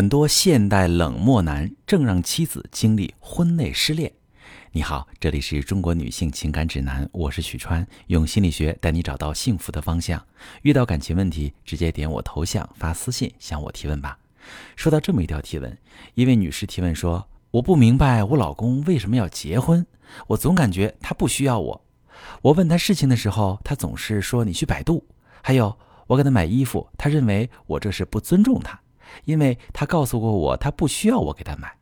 很多现代冷漠男正让妻子经历婚内失恋。你好，这里是中国女性情感指南，我是许川，用心理学带你找到幸福的方向。遇到感情问题，直接点我头像发私信向我提问吧。说到这么一条提问，一位女士提问说：“我不明白我老公为什么要结婚，我总感觉他不需要我。我问他事情的时候，他总是说你去百度。还有，我给他买衣服，他认为我这是不尊重他。”因为他告诉过我，他不需要我给他买。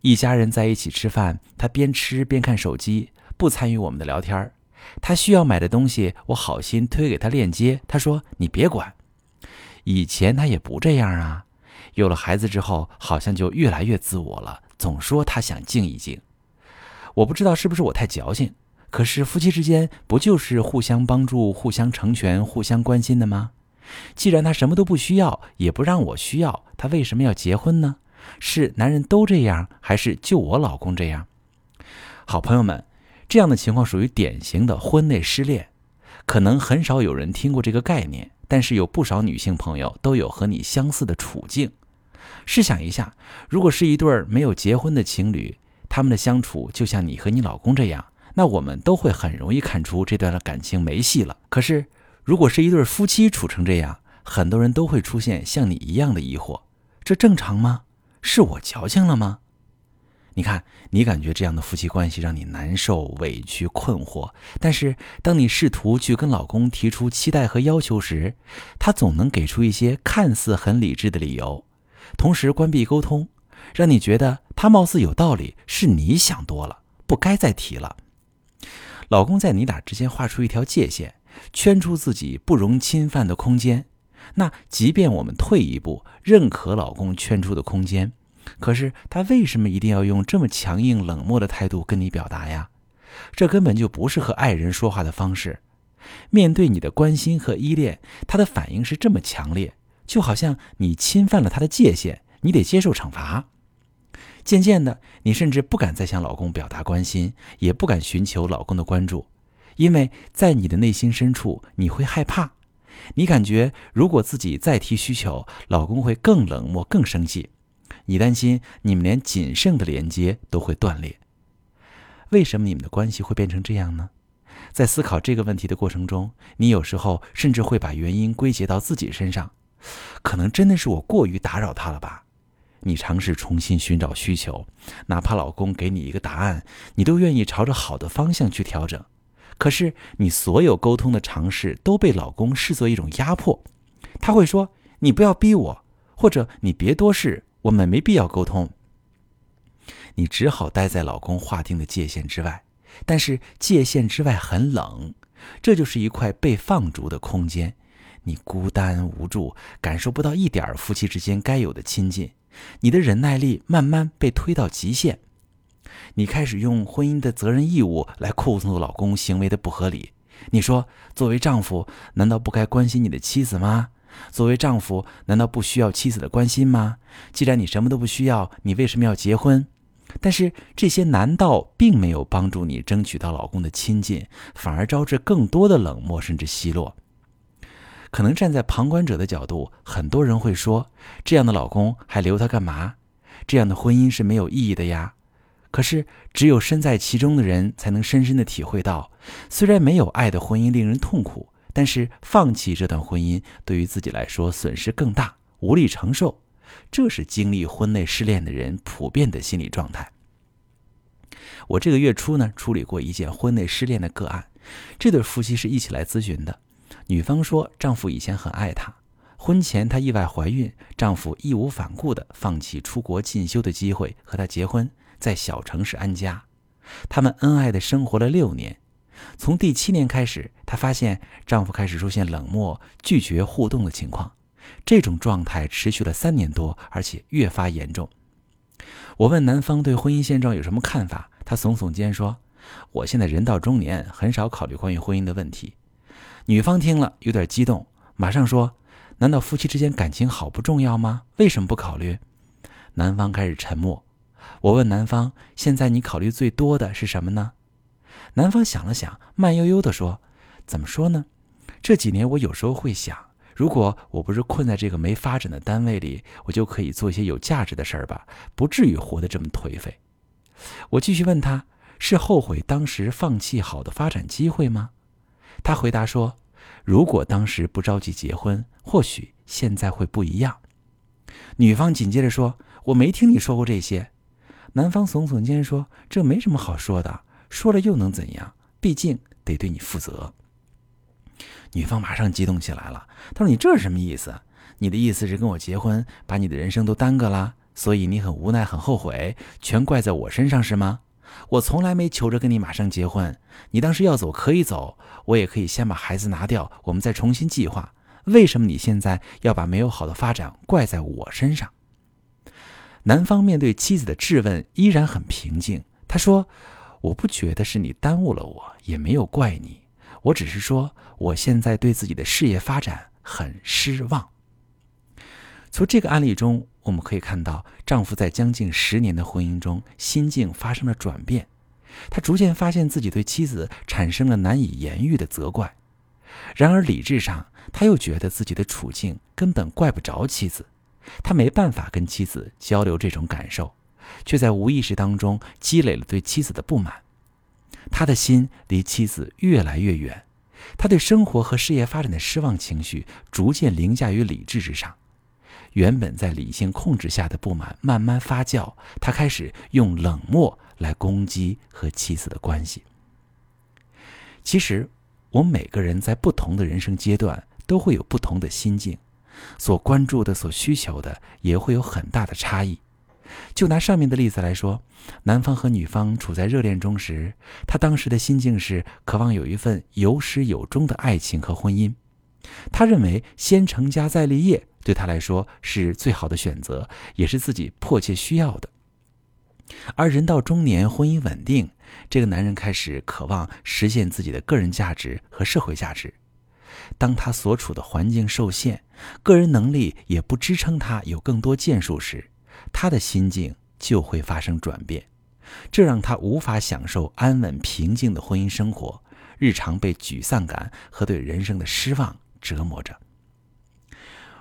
一家人在一起吃饭，他边吃边看手机，不参与我们的聊天他需要买的东西，我好心推给他链接，他说你别管。以前他也不这样啊，有了孩子之后，好像就越来越自我了，总说他想静一静。我不知道是不是我太矫情，可是夫妻之间不就是互相帮助、互相成全、互相关心的吗？既然他什么都不需要，也不让我需要，他为什么要结婚呢？是男人都这样，还是就我老公这样？好朋友们，这样的情况属于典型的婚内失恋，可能很少有人听过这个概念，但是有不少女性朋友都有和你相似的处境。试想一下，如果是一对没有结婚的情侣，他们的相处就像你和你老公这样，那我们都会很容易看出这段的感情没戏了。可是。如果是一对夫妻处成这样，很多人都会出现像你一样的疑惑：这正常吗？是我矫情了吗？你看，你感觉这样的夫妻关系让你难受、委屈、困惑，但是当你试图去跟老公提出期待和要求时，他总能给出一些看似很理智的理由，同时关闭沟通，让你觉得他貌似有道理，是你想多了，不该再提了。老公在你俩之间画出一条界限。圈出自己不容侵犯的空间，那即便我们退一步，认可老公圈出的空间，可是他为什么一定要用这么强硬冷漠的态度跟你表达呀？这根本就不是和爱人说话的方式。面对你的关心和依恋，他的反应是这么强烈，就好像你侵犯了他的界限，你得接受惩罚。渐渐的，你甚至不敢再向老公表达关心，也不敢寻求老公的关注。因为在你的内心深处，你会害怕，你感觉如果自己再提需求，老公会更冷漠、更生气。你担心你们连仅剩的连接都会断裂。为什么你们的关系会变成这样呢？在思考这个问题的过程中，你有时候甚至会把原因归结到自己身上，可能真的是我过于打扰他了吧？你尝试重新寻找需求，哪怕老公给你一个答案，你都愿意朝着好的方向去调整。可是，你所有沟通的尝试都被老公视作一种压迫，他会说：“你不要逼我，或者你别多事，我们没必要沟通。”你只好待在老公划定的界限之外，但是界限之外很冷，这就是一块被放逐的空间，你孤单无助，感受不到一点夫妻之间该有的亲近，你的忍耐力慢慢被推到极限。你开始用婚姻的责任义务来控诉老公行为的不合理。你说，作为丈夫，难道不该关心你的妻子吗？作为丈夫，难道不需要妻子的关心吗？既然你什么都不需要，你为什么要结婚？但是这些难道并没有帮助你争取到老公的亲近，反而招致更多的冷漠甚至奚落？可能站在旁观者的角度，很多人会说：这样的老公还留他干嘛？这样的婚姻是没有意义的呀。可是，只有身在其中的人才能深深的体会到，虽然没有爱的婚姻令人痛苦，但是放弃这段婚姻对于自己来说损失更大，无力承受。这是经历婚内失恋的人普遍的心理状态。我这个月初呢，处理过一件婚内失恋的个案，这对夫妻是一起来咨询的。女方说，丈夫以前很爱她，婚前她意外怀孕，丈夫义无反顾的放弃出国进修的机会和她结婚。在小城市安家，他们恩爱的生活了六年。从第七年开始，她发现丈夫开始出现冷漠、拒绝互动的情况。这种状态持续了三年多，而且越发严重。我问男方对婚姻现状有什么看法，他耸耸肩说：“我现在人到中年，很少考虑关于婚姻的问题。”女方听了有点激动，马上说：“难道夫妻之间感情好不重要吗？为什么不考虑？”男方开始沉默。我问男方：“现在你考虑最多的是什么呢？”男方想了想，慢悠悠地说：“怎么说呢？这几年我有时候会想，如果我不是困在这个没发展的单位里，我就可以做一些有价值的事儿吧，不至于活得这么颓废。我继续问他，是后悔当时放弃好的发展机会吗？他回答说，如果当时不着急结婚，或许现在会不一样。女方紧接着说，我没听你说过这些。男方耸耸肩说，这没什么好说的，说了又能怎样？毕竟得对你负责。女方马上激动起来了，她说：“你这是什么意思？你的意思是跟我结婚，把你的人生都耽搁了，所以你很无奈、很后悔，全怪在我身上是吗？我从来没求着跟你马上结婚，你当时要走可以走，我也可以先把孩子拿掉，我们再重新计划。为什么你现在要把没有好的发展怪在我身上？”男方面对妻子的质问依然很平静，他说：“我不觉得是你耽误了我，也没有怪你。”我只是说，我现在对自己的事业发展很失望。从这个案例中，我们可以看到，丈夫在将近十年的婚姻中，心境发生了转变。他逐渐发现自己对妻子产生了难以言喻的责怪，然而理智上，他又觉得自己的处境根本怪不着妻子，他没办法跟妻子交流这种感受，却在无意识当中积累了对妻子的不满。他的心离妻子越来越远，他对生活和事业发展的失望情绪逐渐凌驾于理智之上。原本在理性控制下的不满慢慢发酵，他开始用冷漠来攻击和妻子的关系。其实，我们每个人在不同的人生阶段都会有不同的心境，所关注的、所需求的也会有很大的差异。就拿上面的例子来说，男方和女方处在热恋中时，他当时的心境是渴望有一份有始有终的爱情和婚姻。他认为先成家再立业对他来说是最好的选择，也是自己迫切需要的。而人到中年，婚姻稳定，这个男人开始渴望实现自己的个人价值和社会价值。当他所处的环境受限，个人能力也不支撑他有更多建树时，他的心境就会发生转变，这让他无法享受安稳平静的婚姻生活，日常被沮丧感和对人生的失望折磨着。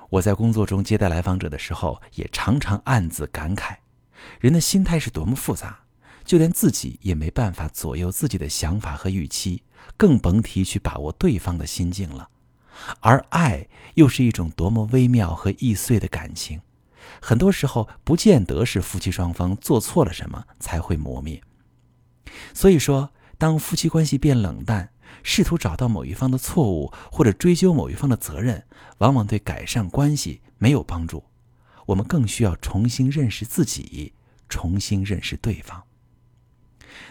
我在工作中接待来访者的时候，也常常暗自感慨：人的心态是多么复杂，就连自己也没办法左右自己的想法和预期，更甭提去把握对方的心境了。而爱又是一种多么微妙和易碎的感情。很多时候，不见得是夫妻双方做错了什么才会磨灭。所以说，当夫妻关系变冷淡，试图找到某一方的错误或者追究某一方的责任，往往对改善关系没有帮助。我们更需要重新认识自己，重新认识对方。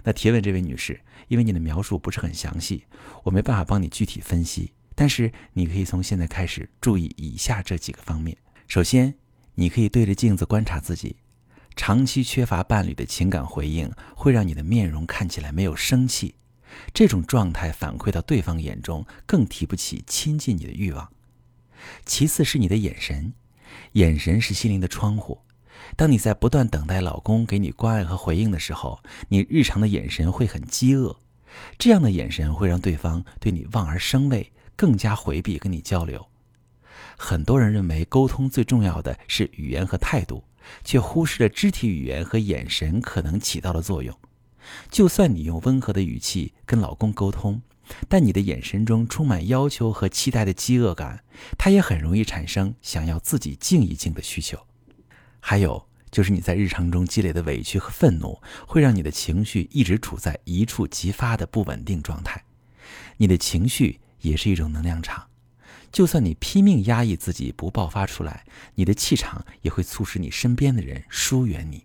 那提问这位女士，因为你的描述不是很详细，我没办法帮你具体分析。但是你可以从现在开始注意以下这几个方面。首先，你可以对着镜子观察自己，长期缺乏伴侣的情感回应，会让你的面容看起来没有生气。这种状态反馈到对方眼中，更提不起亲近你的欲望。其次是你的眼神，眼神是心灵的窗户。当你在不断等待老公给你关爱和回应的时候，你日常的眼神会很饥饿。这样的眼神会让对方对你望而生畏，更加回避跟你交流。很多人认为沟通最重要的是语言和态度，却忽视了肢体语言和眼神可能起到的作用。就算你用温和的语气跟老公沟通，但你的眼神中充满要求和期待的饥饿感，他也很容易产生想要自己静一静的需求。还有就是你在日常中积累的委屈和愤怒，会让你的情绪一直处在一触即发的不稳定状态。你的情绪也是一种能量场。就算你拼命压抑自己不爆发出来，你的气场也会促使你身边的人疏远你。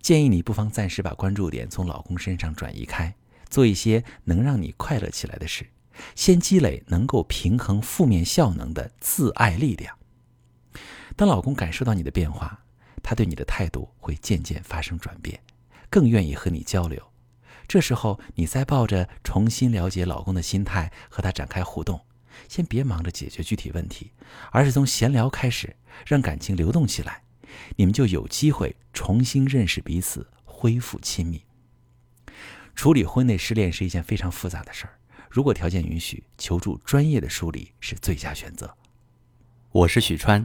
建议你不妨暂时把关注点从老公身上转移开，做一些能让你快乐起来的事，先积累能够平衡负面效能的自爱力量。当老公感受到你的变化，他对你的态度会渐渐发生转变，更愿意和你交流。这时候，你再抱着重新了解老公的心态和他展开互动。先别忙着解决具体问题，而是从闲聊开始，让感情流动起来，你们就有机会重新认识彼此，恢复亲密。处理婚内失恋是一件非常复杂的事儿，如果条件允许，求助专业的梳理是最佳选择。我是许川。